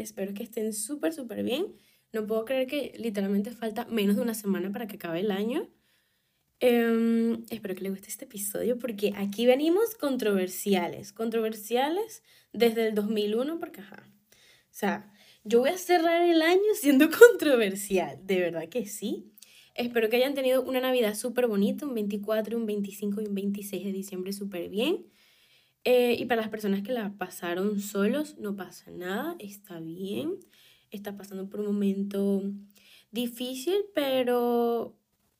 Espero que estén súper, súper bien. No puedo creer que literalmente falta menos de una semana para que acabe el año. Em, espero que les guste este episodio porque aquí venimos controversiales. Controversiales desde el 2001 porque, ajá. O sea, yo voy a cerrar el año siendo controversial. De verdad que sí. Espero que hayan tenido una Navidad súper bonita, un 24, un 25 y un 26 de diciembre súper bien. Eh, y para las personas que la pasaron solos, no pasa nada, está bien. Está pasando por un momento difícil, pero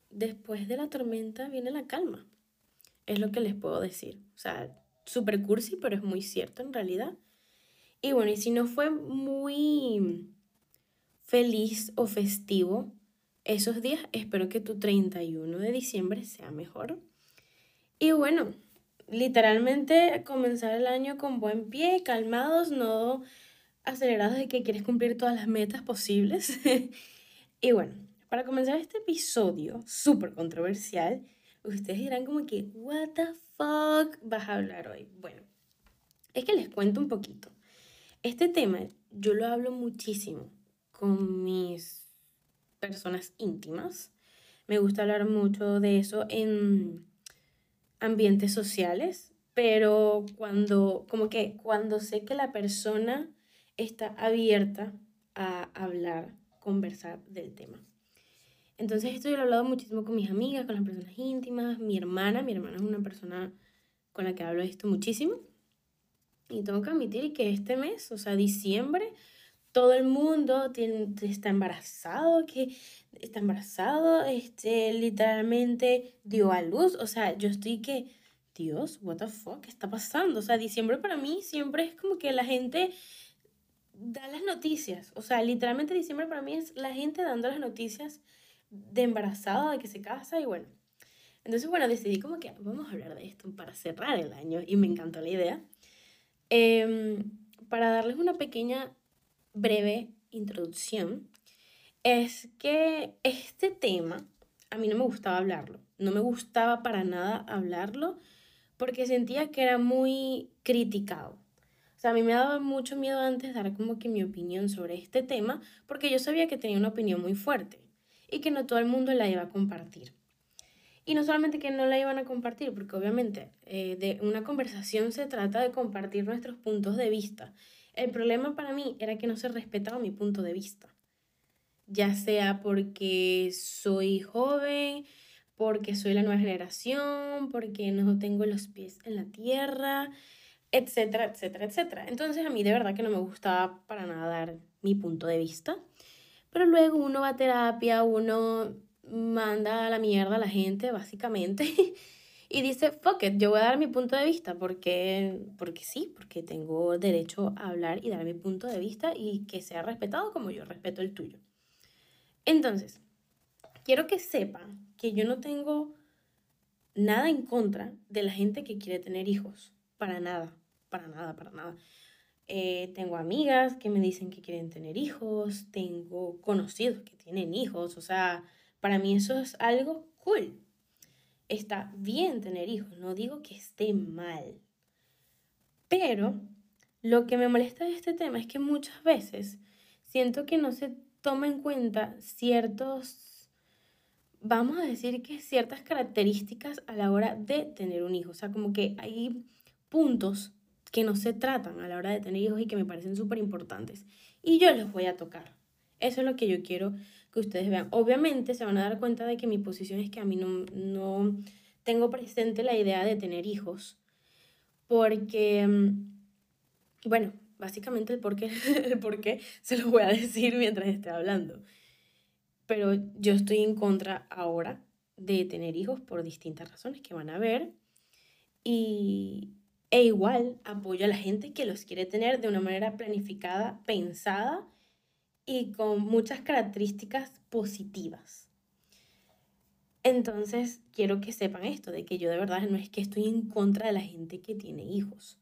después de la tormenta viene la calma. Es lo que les puedo decir. O sea, súper cursi, pero es muy cierto en realidad. Y bueno, y si no fue muy feliz o festivo esos días, espero que tu 31 de diciembre sea mejor. Y bueno, literalmente comenzar el año con buen pie, calmados, no acelerados de que quieres cumplir todas las metas posibles. y bueno, para comenzar este episodio súper controversial, ustedes dirán como que, what the fuck vas a hablar hoy? Bueno, es que les cuento un poquito. Este tema yo lo hablo muchísimo con mis personas íntimas. Me gusta hablar mucho de eso en ambientes sociales, pero cuando, como que cuando sé que la persona está abierta a hablar, conversar del tema. Entonces esto yo lo he hablado muchísimo con mis amigas, con las personas íntimas, mi hermana, mi hermana es una persona con la que hablo esto muchísimo. Y tengo que admitir que este mes, o sea, diciembre, todo el mundo tiene, está embarazado, que está embarazado, este, literalmente dio a luz. O sea, yo estoy que, Dios, what the fuck, ¿qué está pasando? O sea, diciembre para mí siempre es como que la gente da las noticias. O sea, literalmente diciembre para mí es la gente dando las noticias de embarazada, de que se casa y bueno. Entonces, bueno, decidí como que vamos a hablar de esto para cerrar el año y me encantó la idea. Em, para darles una pequeña, breve introducción, es que este tema a mí no me gustaba hablarlo, no me gustaba para nada hablarlo porque sentía que era muy criticado. O sea, a mí me daba mucho miedo antes dar como que mi opinión sobre este tema porque yo sabía que tenía una opinión muy fuerte y que no todo el mundo la iba a compartir. Y no solamente que no la iban a compartir, porque obviamente eh, de una conversación se trata de compartir nuestros puntos de vista. El problema para mí era que no se respetaba mi punto de vista. Ya sea porque soy joven, porque soy la nueva generación, porque no tengo los pies en la tierra, etcétera, etcétera, etcétera. Entonces a mí de verdad que no me gustaba para nada dar mi punto de vista. Pero luego uno va a terapia, uno manda a la mierda a la gente, básicamente, y dice, fuck it, yo voy a dar mi punto de vista, porque, porque sí, porque tengo derecho a hablar y dar mi punto de vista y que sea respetado como yo respeto el tuyo. Entonces, quiero que sepan que yo no tengo nada en contra de la gente que quiere tener hijos, para nada, para nada, para nada. Eh, tengo amigas que me dicen que quieren tener hijos, tengo conocidos que tienen hijos, o sea, para mí eso es algo cool. Está bien tener hijos, no digo que esté mal. Pero lo que me molesta de este tema es que muchas veces siento que no se toma en cuenta ciertos, vamos a decir que ciertas características a la hora de tener un hijo. O sea, como que hay puntos que no se tratan a la hora de tener hijos y que me parecen súper importantes. Y yo los voy a tocar. Eso es lo que yo quiero que ustedes vean. Obviamente se van a dar cuenta de que mi posición es que a mí no, no tengo presente la idea de tener hijos. Porque, mm, bueno, básicamente el porqué, el porqué se lo voy a decir mientras esté hablando. Pero yo estoy en contra ahora de tener hijos por distintas razones que van a ver. Y, e igual apoyo a la gente que los quiere tener de una manera planificada, pensada y con muchas características positivas. Entonces, quiero que sepan esto, de que yo de verdad no es que estoy en contra de la gente que tiene hijos.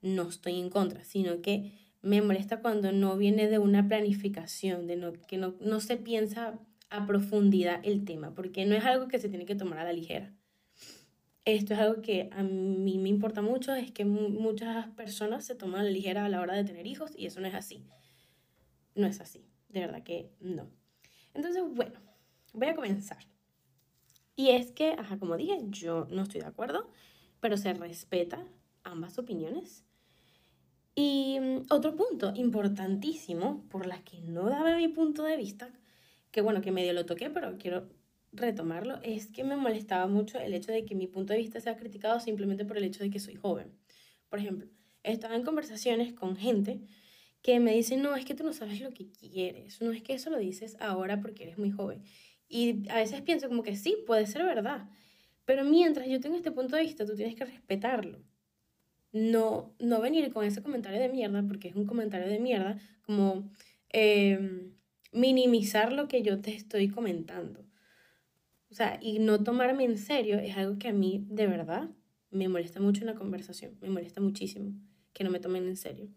No estoy en contra, sino que me molesta cuando no viene de una planificación, de no, que no, no se piensa a profundidad el tema, porque no es algo que se tiene que tomar a la ligera esto es algo que a mí me importa mucho, es que muchas personas se toman a la ligera a la hora de tener hijos y eso no es así. No es así, de verdad que no. Entonces, bueno, voy a comenzar. Y es que, como dije, yo no estoy de acuerdo, pero se respeta ambas opiniones. Y mm, otro punto importantísimo por la que no daba mi punto de vista, que bueno, que medio lo toqué, pero quiero retomarlo, es que me molestaba mucho el hecho de que mi punto de vista sea criticado simplemente por el hecho de que soy joven. Por ejemplo, estaba en conversaciones con gente que me dice, no, es que tú no sabes lo que quieres, no es que eso lo dices ahora porque eres muy joven. Y a veces pienso como que sí, puede ser verdad, pero mientras yo tengo este punto de vista, tú tienes que respetarlo. No, no venir con ese comentario de mierda, porque es un comentario de mierda, como em, minimizar lo que yo te estoy comentando. O sea, y no tomarme en serio es algo que a mí de verdad me molesta mucho en la conversación, me molesta muchísimo que no me tomen en serio.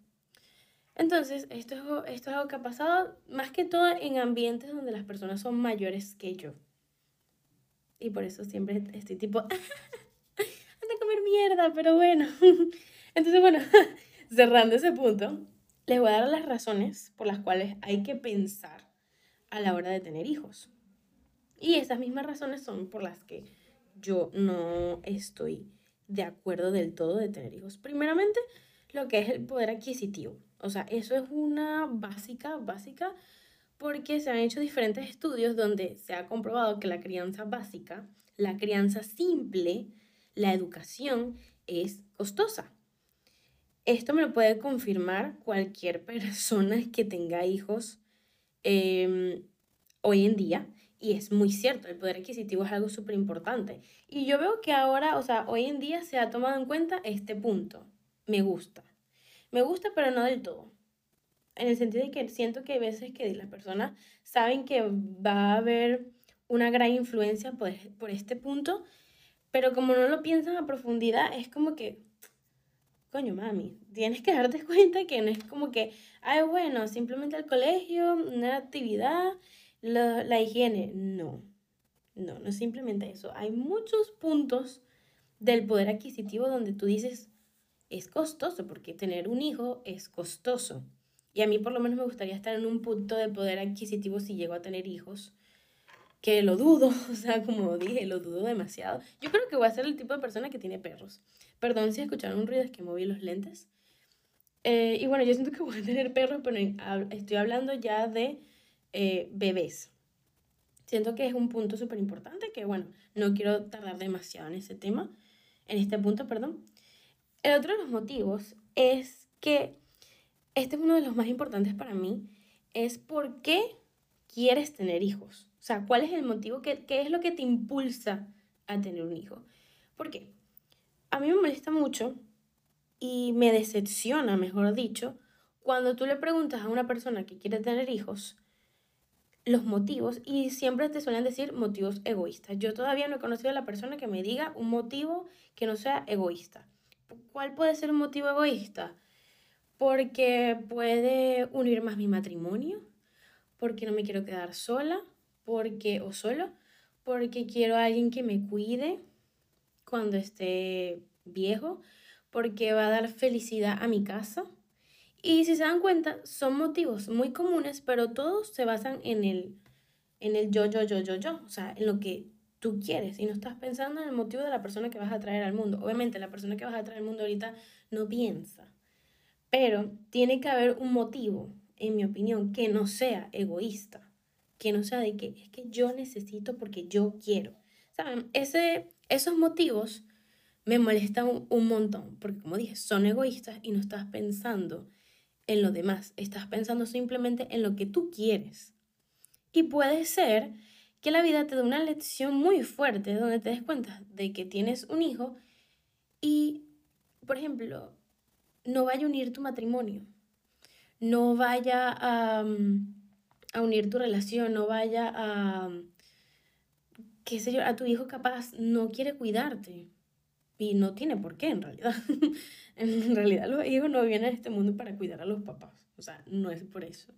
Entonces, esto es, esto es algo que ha pasado más que todo en ambientes donde las personas son mayores que yo. Y por eso siempre estoy tipo, anda a comer mierda, pero bueno. Entonces, bueno, cerrando ese punto, les voy a dar las razones por las cuales hay que pensar a la hora de tener hijos. Y esas mismas razones son por las que yo no estoy de acuerdo del todo de tener hijos. Primeramente, lo que es el poder adquisitivo. O sea, eso es una básica, básica, porque se han hecho diferentes estudios donde se ha comprobado que la crianza básica, la crianza simple, la educación es costosa. Esto me lo puede confirmar cualquier persona que tenga hijos em, hoy en día. Y es muy cierto, el poder adquisitivo es algo súper importante. Y yo veo que ahora, o sea, hoy en día se ha tomado en cuenta este punto. Me gusta. Me gusta, pero no del todo. En el sentido de que siento que hay veces que las personas saben que va a haber una gran influencia por, por este punto, pero como no lo piensan a profundidad, es como que, coño, mami, tienes que darte cuenta que no es como que, ay, bueno, simplemente el colegio, una actividad, la, la higiene. No, no, no es simplemente eso. Hay muchos puntos del poder adquisitivo donde tú dices, es costoso, porque tener un hijo es costoso. Y a mí por lo menos me gustaría estar en un punto de poder adquisitivo si llego a tener hijos, que lo dudo, o sea, como dije, lo dudo demasiado. Yo creo que voy a ser el tipo de persona que tiene perros. Perdón si escucharon un ruido, es que moví los lentes. Eh, y bueno, yo siento que voy a tener perros, pero estoy hablando ya de eh, bebés. Siento que es un punto súper importante, que bueno, no quiero tardar demasiado en ese tema, en este punto, perdón. El otro de los motivos es que este es uno de los más importantes para mí, es por qué quieres tener hijos. O sea, ¿cuál es el motivo? ¿Qué, es lo que te impulsa a tener un hijo? ¿Por qué? A mí me molesta mucho y me decepciona, mejor dicho, cuando tú le preguntas a una persona que quiere tener hijos los motivos y siempre te suelen decir motivos egoístas. Yo todavía no he conocido a la persona que me diga un motivo que no sea egoísta. ¿Cuál puede ser un motivo egoísta? Porque puede unir más mi matrimonio, porque no me quiero quedar sola, porque o solo, porque quiero a alguien que me cuide cuando esté viejo, porque va a dar felicidad a mi casa. Y si se dan cuenta, son motivos muy comunes, pero todos se basan en el, en el yo, yo, yo, yo, yo, o sea, en lo que tú quieres y no estás pensando en el motivo de la persona que vas a traer al mundo. Obviamente la persona que vas a traer al mundo ahorita no piensa, pero tiene que haber un motivo, en mi opinión, que no sea egoísta, que no sea de que es que yo necesito porque yo quiero. ¿Saben? Ese, esos motivos me molestan un, un montón, porque como dije, son egoístas y no estás pensando en lo demás, estás pensando simplemente en lo que tú quieres. Y puede ser que la vida te da una lección muy fuerte donde te des cuenta de que tienes un hijo y, por ejemplo, no vaya a unir tu matrimonio, no vaya a, mm, a unir tu relación, no vaya a, qué sé yo, a tu hijo capaz no quiere cuidarte. Y no tiene por qué, en realidad. en realidad los hijos no vienen a este mundo para cuidar a los papás. O sea, no es por eso.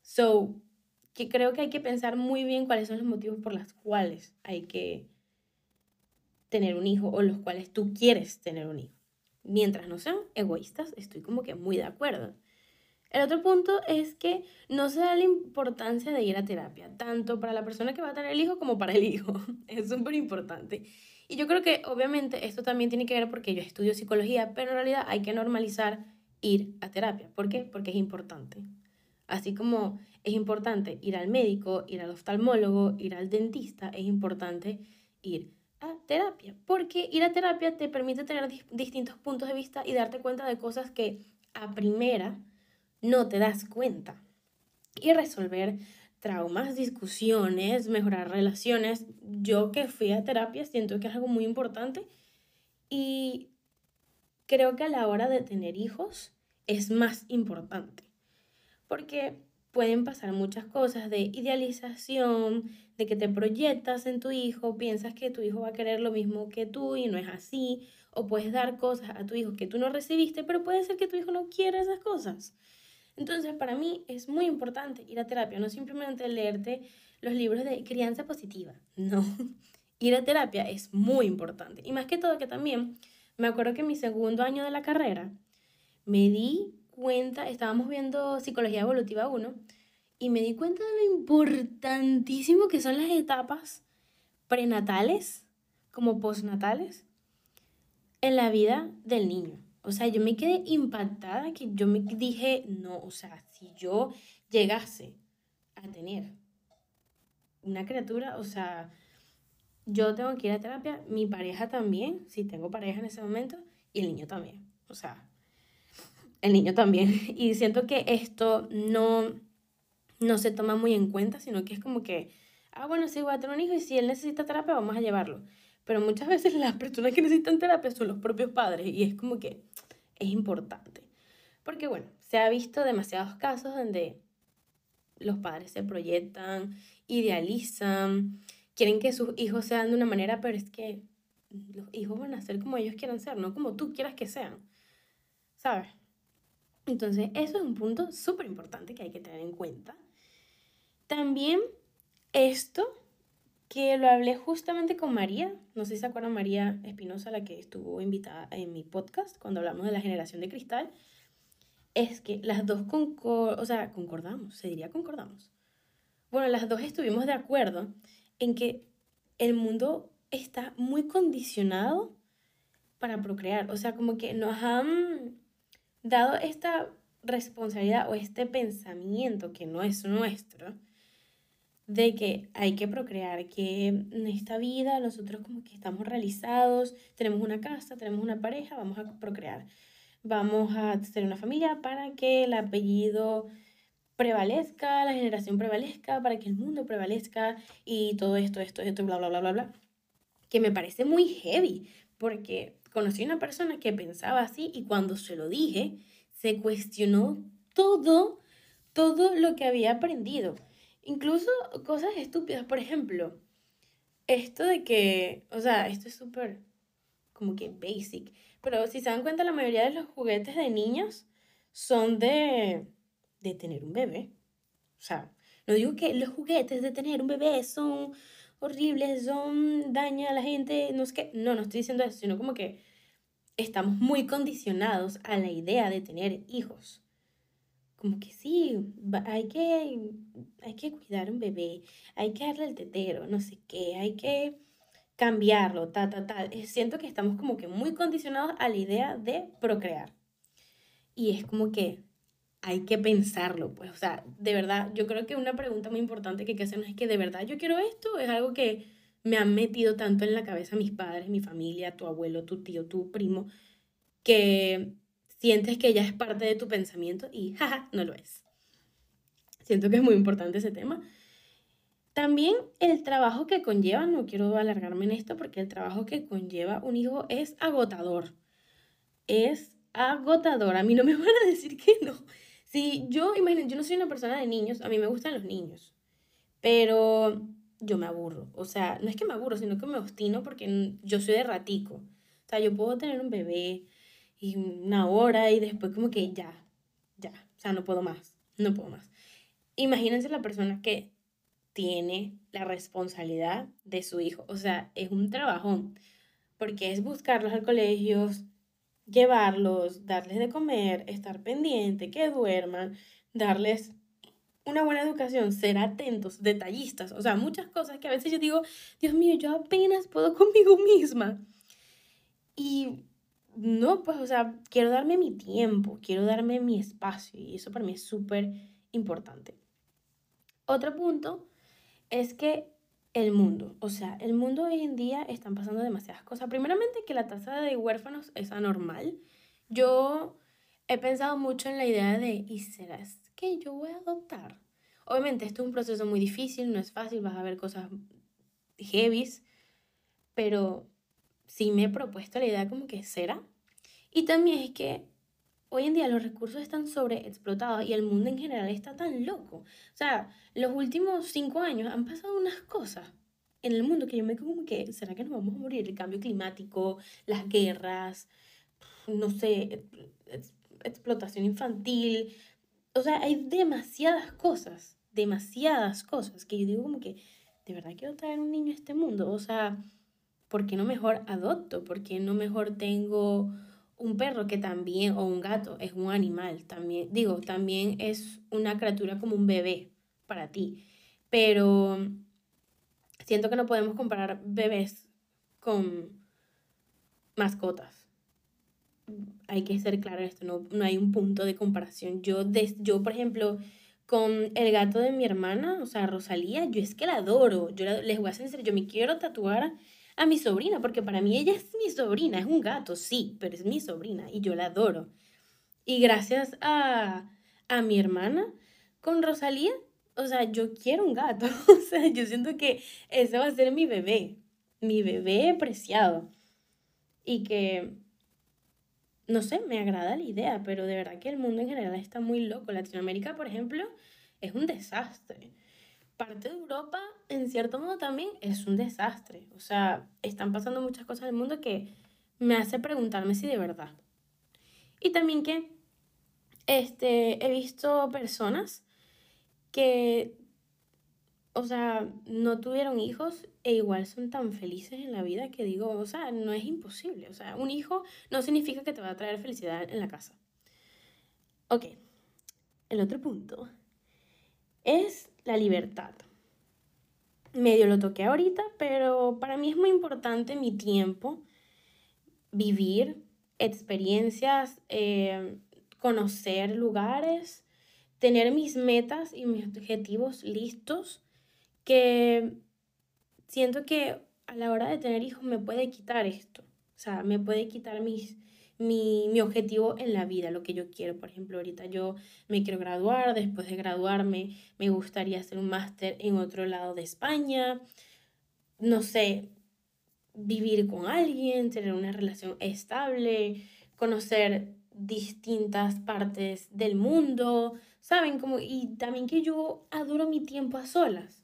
So, que creo que hay que pensar muy bien cuáles son los motivos por los cuales hay que tener un hijo o los cuales tú quieres tener un hijo. Mientras no sean egoístas, estoy como que muy de acuerdo. El otro punto es que no se da la importancia de ir a terapia, tanto para la persona que va a tener el hijo como para el hijo. Es súper importante. Y yo creo que obviamente esto también tiene que ver porque yo estudio psicología, pero en realidad hay que normalizar ir a terapia. ¿Por qué? Porque es importante. Así como es importante ir al médico, ir al oftalmólogo, ir al dentista, es importante ir a terapia. Porque ir a terapia te permite tener distintos puntos de vista y darte cuenta de cosas que a primera no te das cuenta. Y resolver traumas, discusiones, mejorar relaciones. Yo que fui a terapia siento que es algo muy importante y creo que a la hora de tener hijos es más importante. Porque pueden pasar muchas cosas de idealización, de que te proyectas en tu hijo, piensas que tu hijo va a querer lo mismo que tú y no es así, o puedes dar cosas a tu hijo que tú no recibiste, pero puede ser que tu hijo no quiera esas cosas. Entonces, para mí es muy importante ir a terapia, no simplemente leerte los libros de crianza positiva, no. Ir a terapia es muy importante. Y más que todo que también, me acuerdo que en mi segundo año de la carrera, me di cuenta, estábamos viendo Psicología Evolutiva 1, y me di cuenta de lo importantísimo que son las etapas prenatales como postnatales en la vida del niño. O sea, yo me quedé impactada que yo me dije, no, o sea, si yo llegase a tener una criatura, o sea, yo tengo que ir a terapia, mi pareja también, si tengo pareja en ese momento, y el niño también. O sea, el niño también. Y siento que esto no, no se toma muy en cuenta, sino que es como que, ah, bueno, sí, voy a tener un hijo y si él necesita terapia, vamos a llevarlo. Pero muchas veces las personas que necesitan terapia son los propios padres y es como que es importante. Porque bueno, se ha visto demasiados casos donde los padres se proyectan, idealizan, quieren que sus hijos sean de una manera, pero es que los hijos van a ser como ellos quieran ser, no como tú quieras que sean. ¿Sabes? Entonces, eso es un punto súper importante que hay que tener en cuenta. También esto que lo hablé justamente con María, no sé si se acuerdan María Espinosa, la que estuvo invitada en mi podcast cuando hablamos de la generación de cristal, es que las dos o sea, concordamos, se diría concordamos. Bueno, las dos estuvimos de acuerdo en que el mundo está muy condicionado para procrear, o sea, como que nos han dado esta responsabilidad o este pensamiento que no es nuestro, de que hay que procrear, que en esta vida nosotros como que estamos realizados, tenemos una casa, tenemos una pareja, vamos a procrear. Vamos a tener una familia para que el apellido prevalezca, la generación prevalezca, para que el mundo prevalezca y todo esto, esto, esto, bla, bla, bla, bla, bla. Que me parece muy heavy, porque conocí una persona que pensaba así y cuando se lo dije, se cuestionó todo, todo lo que había aprendido Incluso cosas estúpidas, por ejemplo, esto de que, o sea, esto es súper como que basic, pero si se dan cuenta, la mayoría de los juguetes de niños son de, de tener un bebé. O sea, no digo que los juguetes de tener un bebé son horribles, son daña a la gente, no es que, no, no estoy diciendo eso, sino como que estamos muy condicionados a la idea de tener hijos como que sí, hay que, hay que cuidar un bebé, hay que darle el tetero, no sé qué, hay que cambiarlo, ta, ta, ta. Eh, siento que estamos como que muy condicionados a la idea de procrear. Y es como que hay que pensarlo, pues, o sea, de verdad, yo creo que una pregunta muy importante que hay que hacernos es que de verdad yo quiero esto, es algo que me han metido tanto en la cabeza mis padres, mi familia, tu abuelo, tu tío, tu primo, que sientes que ya es parte de tu pensamiento y jaja, no lo es. Siento que es muy importante ese tema. También el trabajo que conlleva, no quiero alargarme en esto porque el trabajo que conlleva un hijo es agotador. Es agotador. A mí no me van a decir que no. Si yo, imagínense, yo no soy una persona de niños, a mí me gustan los niños, pero yo me aburro. O sea, no es que me aburro, sino que me obstino porque yo soy de ratico. O sea, yo puedo tener un bebé, y una hora y después como que ya, ya, o sea, no puedo más, no puedo más. Imagínense la persona que tiene la responsabilidad de su hijo, o sea, es un trabajón, porque es buscarlos al colegio, llevarlos, darles de comer, estar pendiente, que duerman, darles una buena educación, ser atentos, detallistas, o sea, muchas cosas que a veces yo digo, Dios mío, yo apenas puedo conmigo misma. Y no, pues, o sea, quiero darme mi tiempo, quiero darme mi espacio y eso para mí es súper importante. Otro punto es que el mundo, o sea, el mundo hoy en día están pasando demasiadas cosas. Primeramente que la tasa de huérfanos es anormal. Yo he pensado mucho en la idea de, ¿y será que yo voy a adoptar? Obviamente esto es un proceso muy difícil, no es fácil, vas a ver cosas heavies, pero sí me he propuesto la idea como que será. Y también es que hoy en día los recursos están sobreexplotados y el mundo en general está tan loco. O sea, los últimos cinco años han pasado unas cosas en el mundo que yo me como que, ¿será que nos vamos a morir? El cambio climático, las guerras, no sé, explotación infantil. O sea, hay demasiadas cosas, demasiadas cosas que yo digo como que, ¿de verdad quiero traer un niño a este mundo? O sea, ¿por qué no mejor adopto? ¿Por qué no mejor tengo un perro que también, o un gato, es un animal también, digo, también es una criatura como un bebé para ti, pero siento que no podemos comparar bebés con mascotas. Hay que ser claro en esto, no, no hay un punto de comparación. Yo, yo, por ejemplo, con el gato de mi hermana, o sea, Rosalía, yo es que la adoro. Yo les voy a hacer yo me quiero tatuar a mi sobrina, porque para mí ella es mi sobrina, es un gato, sí, pero es mi sobrina y yo la adoro. Y gracias a, a mi hermana, con Rosalía, o sea, yo quiero un gato, o sea, yo siento que ese va a ser mi bebé, mi bebé preciado. Y que, no sé, me agrada la idea, pero de verdad que el mundo en general está muy loco. Latinoamérica, por ejemplo, es un desastre parte de Europa, en cierto modo, también es un desastre. O sea, están pasando muchas cosas en el mundo que me hace preguntarme si de verdad. Y también que este, he visto personas que, o sea, no tuvieron hijos e igual son tan felices en la vida que digo, o sea, no es imposible. O sea, un hijo no significa que te va a traer felicidad en la casa. Ok, el otro punto es la libertad. Medio lo toqué ahorita, pero para mí es muy importante mi tiempo, vivir experiencias, eh, conocer lugares, tener mis metas y mis objetivos listos, que siento que a la hora de tener hijos me puede quitar esto, o sea, me puede quitar mis, mi, mi, objetivo en la vida, lo que yo quiero. Por ejemplo, ahorita yo me quiero graduar, después de graduarme me gustaría hacer un máster en otro lado de España, no sé, vivir con alguien, tener una relación estable, conocer distintas partes del mundo, ¿saben? Como, y también que yo adoro mi tiempo a solas.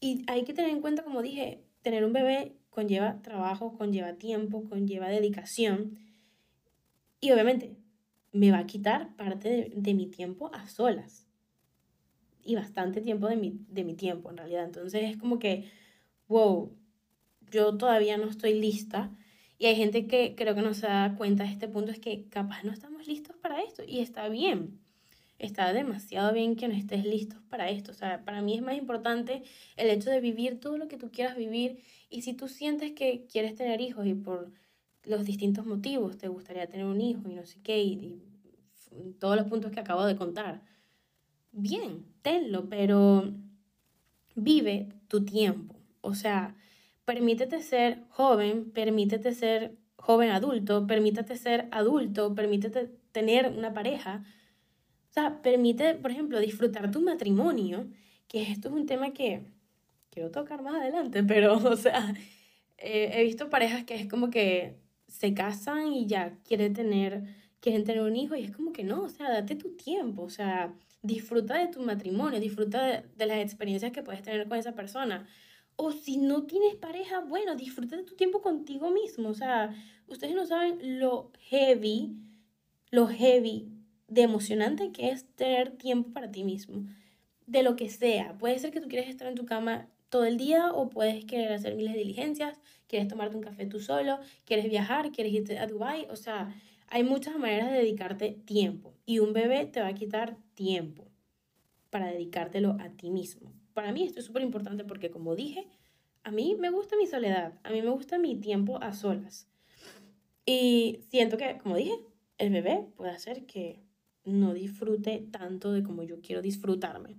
Y hay que tener en cuenta, como dije, tener un bebé conlleva trabajo, conlleva tiempo, conlleva dedicación. Y obviamente me va a quitar parte de, mi tiempo a solas. Y bastante tiempo de mi, de mi tiempo, en realidad. Entonces es como que, wow, yo todavía no estoy lista. Y hay gente que creo que no se da cuenta de este punto, es que capaz no estamos listos para esto. Y está bien. Está demasiado bien que no estés listos para esto. O sea, para mí es más importante el hecho de vivir todo lo que tú quieras vivir. Y si tú sientes que quieres tener hijos y por los distintos motivos, te gustaría tener un hijo y no sé qué, y, todos los puntos que acabo de contar. Bien, tenlo, pero vive tu tiempo. O sea, permítete ser joven, permítete ser joven adulto, permítete ser adulto, permítete tener una pareja. O sea, permite, por ejemplo, disfrutar tu matrimonio, que esto es un tema que quiero tocar más adelante, pero, o sea, he visto parejas que es como que se casan y ya quieren tener, quieren tener un hijo y es como que no, o sea, date tu tiempo, o sea, disfruta de tu matrimonio, disfruta de, las experiencias que puedes tener con esa persona. O si no tienes pareja, bueno, disfruta de tu tiempo contigo mismo. O sea, ustedes no saben lo heavy, lo heavy de emocionante que es tener tiempo para ti mismo. De lo que sea. Puede ser que tú quieres estar en tu cama todo el día o puedes querer hacer miles de diligencias, quieres tomarte un café tú solo, quieres viajar, quieres irte a Dubai, o sea, hay muchas maneras de dedicarte tiempo y un bebé te va a quitar tiempo para dedicártelo a ti mismo. Para mí esto es súper importante porque como dije, a mí me gusta mi soledad, a mí me gusta mi tiempo a solas. Y siento que, como dije, el bebé puede hacer que no disfrute tanto de como yo quiero disfrutarme.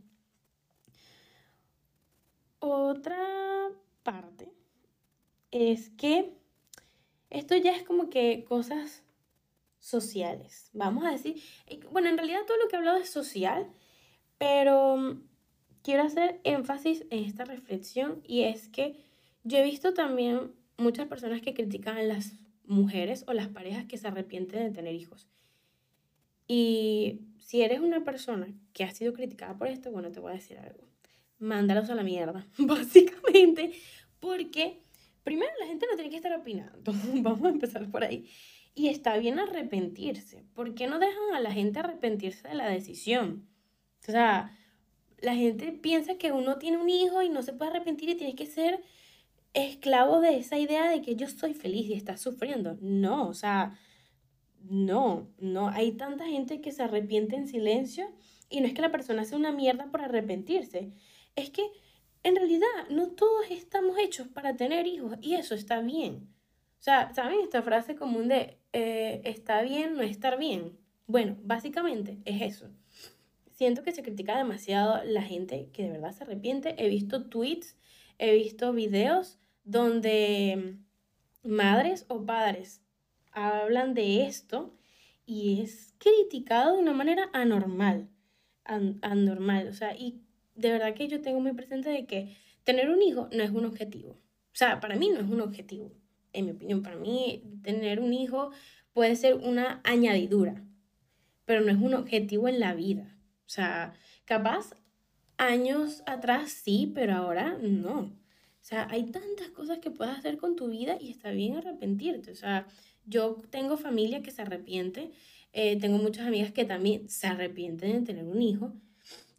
Otra parte es que esto ya es como que cosas sociales, vamos a decir, bueno, en realidad todo lo que he hablado es social, pero mm, quiero hacer énfasis en esta reflexión y es que yo he visto también muchas personas que critican a las mujeres o las parejas que se arrepienten de tener hijos. Y si eres una persona que ha sido criticada por esto, bueno, te voy a decir algo. Mándalos a la mierda, básicamente, porque primero la gente no tiene que estar opinando. Vamos a empezar por ahí. Y está bien arrepentirse. ¿Por qué no dejan a la gente arrepentirse de la decisión? O sea, la gente piensa que uno tiene un hijo y no se puede arrepentir y tienes que ser esclavo de esa idea de que yo soy feliz y estás sufriendo. No, o sea, no, no. Hay tanta gente que se arrepiente en silencio y no es que la persona sea una mierda por arrepentirse. Es que en realidad no todos estamos hechos para tener hijos y eso está bien. O sea, ¿saben esta frase común de eh, está bien no estar bien? Bueno, básicamente es eso. Siento que se critica demasiado la gente que de verdad se arrepiente. He visto tweets, he visto videos donde madres o padres hablan de esto y es criticado de una manera anormal, anormal, o sea, y de verdad que yo tengo muy presente de que tener un hijo no es un objetivo, o sea, para mí no es un objetivo, en mi opinión, para mí tener un hijo puede ser una añadidura, pero no es un objetivo en la vida, o sea, capaz años atrás sí, pero ahora no. O sea, hay tantas cosas que puedes hacer con tu vida y está bien arrepentirte. O sea, yo tengo familia que se arrepiente, eh, tengo muchas amigas que también se arrepienten de tener un hijo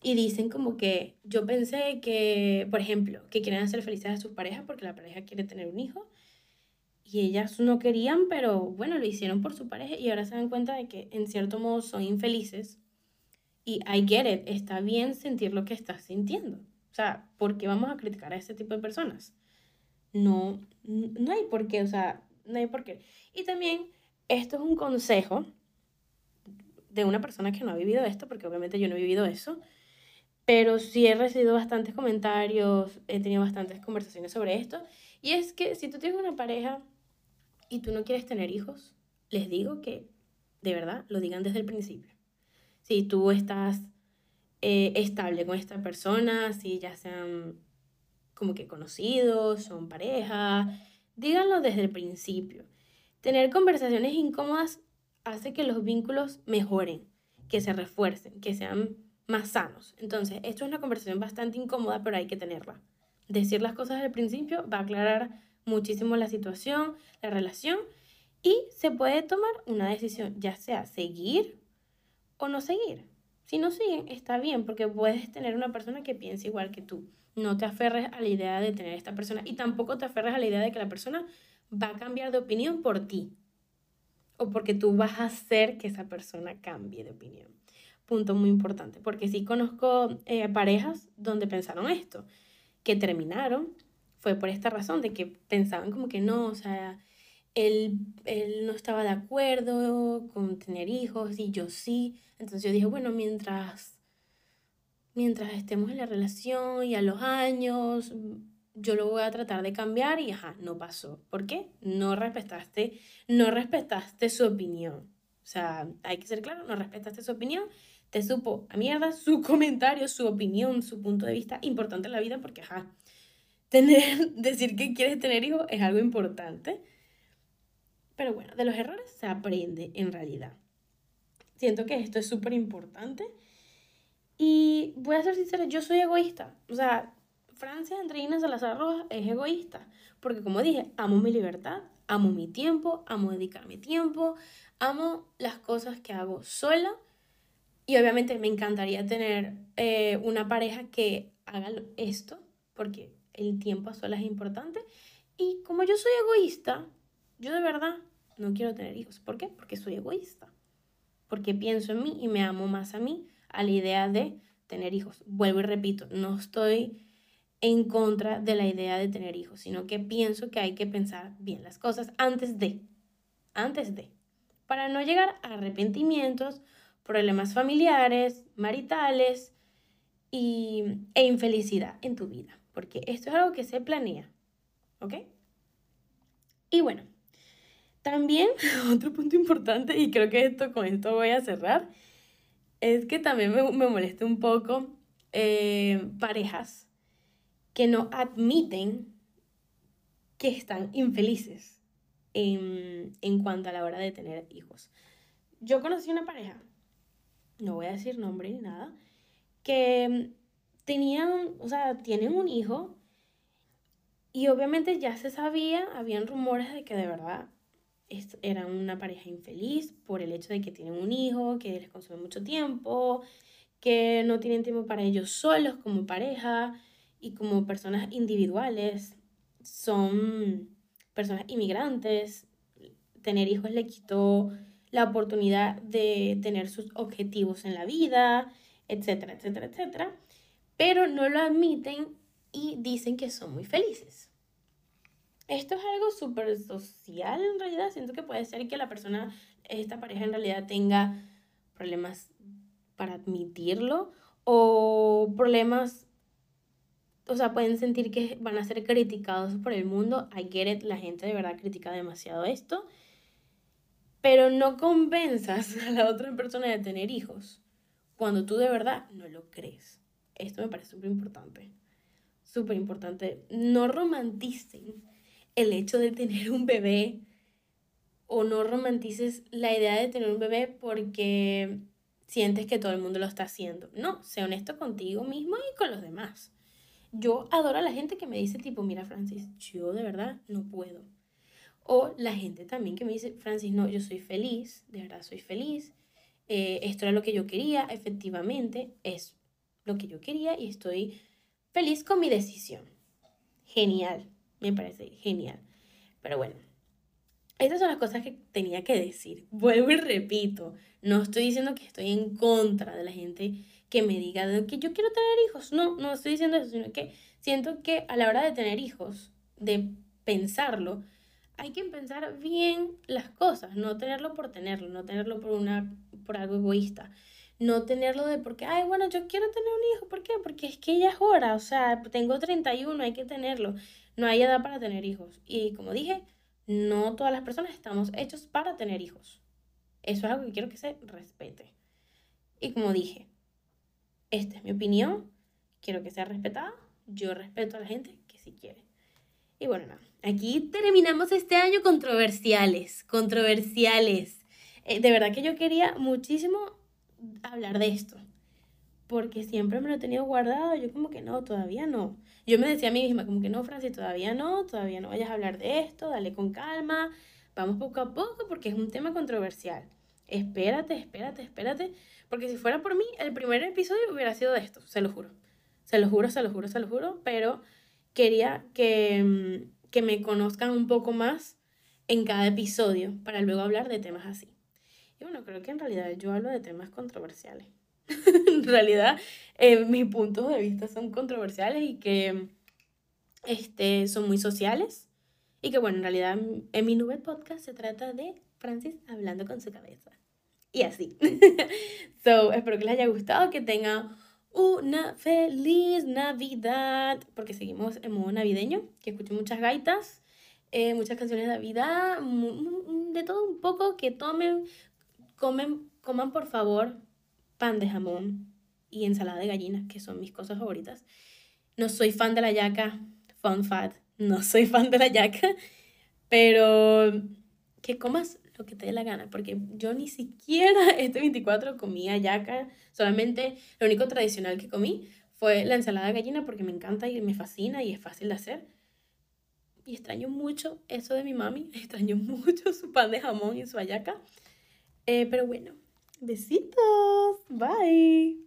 y dicen como que yo pensé que, por ejemplo, que quieren hacer felices a sus parejas porque la pareja quiere tener un hijo y ellas no querían, pero bueno, lo hicieron por su pareja y ahora se dan cuenta de que en cierto modo son infelices y I get it, está bien sentir lo que estás sintiendo. O sea, ¿por qué vamos a criticar a este tipo de personas? No, no hay por qué, o sea, no hay por qué. Y también, esto es un consejo de una persona que no ha vivido esto, porque obviamente yo no he vivido eso, pero sí he recibido bastantes comentarios, he tenido bastantes conversaciones sobre esto, y es que si tú tienes una pareja y tú no quieres tener hijos, les digo que de verdad lo digan desde el principio. Si tú estás eh, estable con esta persona, si ya sean como que conocidos, son pareja, díganlo desde el principio. Tener conversaciones incómodas hace que los vínculos mejoren, que se refuercen, que sean más sanos. Entonces, esto es una conversación bastante incómoda, pero hay que tenerla. Decir las cosas al principio va a aclarar muchísimo la situación, la relación y se puede tomar una decisión, ya sea seguir o no seguir. Si no siguen, está bien, porque puedes tener una persona que piense igual que tú. No te aferres a la idea de tener esta persona y tampoco te aferres a la idea de que la persona va a cambiar de opinión por ti o porque tú vas a hacer que esa persona cambie de opinión. Punto muy importante, porque sí conozco eh, parejas donde pensaron esto, que terminaron, fue por esta razón, de que pensaban como que no, o sea, él, él no estaba de acuerdo con tener hijos y yo sí. Entonces yo dije, bueno, mientras, mientras estemos en la relación y a los años, yo lo voy a tratar de cambiar y ajá, no pasó. ¿Por qué? No respetaste, no respetaste su opinión. O sea, hay que ser claro, no respetaste su opinión, te supo a mierda su comentario, su opinión, su punto de vista importante en la vida porque ajá, tener, decir que quieres tener hijos es algo importante pero bueno, de los errores se aprende en realidad. Siento que esto es súper importante. Y voy a ser sincera, yo soy egoísta. O sea, Francia Andreina Salazar Rojas es egoísta. Porque como dije, amo mi libertad, amo mi tiempo, amo dedicar mi tiempo, amo las cosas que hago sola. Y obviamente me encantaría tener eh, una pareja que haga esto, porque el tiempo a solas es importante. Y como yo soy egoísta, yo de verdad no quiero tener hijos. ¿Por qué? Porque soy egoísta. Porque pienso en mí y me amo más a mí a la idea de tener hijos. Vuelvo y repito, no estoy en contra de la idea de tener hijos, sino que pienso que hay que pensar bien las cosas antes de, antes de, para no llegar a arrepentimientos, problemas familiares, maritales y, e infelicidad en tu vida, porque esto es algo que se planea, ¿ok? Y bueno, también otro punto importante, y creo que esto con esto voy a cerrar, es que también me, me molesta un poco eh, parejas que no admiten que están infelices en, en cuanto a la hora de tener hijos. Yo conocí una pareja, no voy a decir nombre ni nada, que tenían, o sea, tienen un hijo y obviamente ya se sabía, habían rumores de que de verdad eran una pareja infeliz por el hecho de que tienen un hijo, que les consume mucho tiempo, que no tienen tiempo para ellos solos como pareja y como personas individuales. Son personas inmigrantes. Tener hijos le quitó la oportunidad de tener sus objetivos en la vida, etcétera, etcétera, etcétera. Pero no lo admiten y dicen que son muy felices. Esto es algo súper social en realidad. Siento que puede ser que la persona, esta pareja en realidad tenga problemas para admitirlo o problemas, o sea, pueden sentir que van a ser criticados por el mundo. I get it, la gente de verdad critica demasiado esto. Pero no convenzas a la otra persona de tener hijos cuando tú de verdad no lo crees. Esto me parece súper importante. Súper importante. No romanticen el hecho de tener un bebé o no romantices la idea de tener un bebé porque sientes que todo el mundo lo está haciendo. No, sé honesto contigo mismo y con los demás. Yo adoro a la gente que me dice tipo, mira Francis, yo de verdad no puedo. O la gente también que me dice, Francis, no, yo soy feliz, de verdad soy feliz. Eh, esto era lo que yo quería, efectivamente, es lo que yo quería y estoy feliz con mi decisión. Genial. Me parece genial. Pero bueno, estas son las cosas que tenía que decir. Vuelvo y repito, no estoy diciendo que estoy en contra de la gente que me diga que yo quiero tener hijos. No, no estoy diciendo eso, sino que siento que a la hora de tener hijos, de pensarlo, hay que pensar bien las cosas, no tenerlo por tenerlo, no tenerlo por, una, por algo egoísta, no tenerlo de porque, ay, bueno, yo quiero tener un hijo, ¿por qué? Porque es que ya es hora, o sea, tengo 31, hay que tenerlo no hay edad para tener hijos. Y como dije, no todas las personas estamos hechos para tener hijos. Eso es algo que quiero que se respete. Y como dije, esta es mi opinión, quiero que sea respetada. Yo respeto a la gente que sí quiere. Y bueno, nada, aquí terminamos este año controversiales, controversiales. Eh, de verdad que yo quería muchísimo hablar de esto, porque siempre me lo he tenido guardado, yo como que no, todavía no. Yo me decía a mí misma, como que no, Francis, todavía no, todavía no vayas a hablar de esto, dale con calma, vamos poco a poco porque es un tema controversial. Espérate, espérate, espérate, porque si fuera por mí, el primer episodio hubiera sido de esto, se lo juro. Se lo juro, se lo juro, se lo juro, pero quería que, mm, que me conozcan un poco más en cada episodio para luego hablar de temas así. Y bueno, creo que en realidad yo hablo de temas controversiales. en realidad eh, mis puntos de vista son controversiales y que este, son muy sociales. Y que bueno, en realidad en mi nube podcast se trata de Francis hablando con su cabeza. Y así. so, espero que les haya gustado, que tengan una feliz Navidad, porque seguimos en modo navideño, que escuchen muchas gaitas, eh, muchas canciones de Navidad, de todo un poco, que tomen, comen, coman por favor pan de jamón y ensalada de gallina, que son mis cosas favoritas. No soy fan de la yaca, fun fat, no soy fan de la yaca, pero que comas lo que te dé la gana, porque yo ni siquiera este 24 comía yaca, solamente lo único tradicional que comí fue la ensalada de gallina porque me encanta y me fascina y es fácil de hacer. Y extraño mucho eso de mi mami, extraño mucho su pan de jamón y su ayaca. Eh, pero bueno, Besitos. Bye.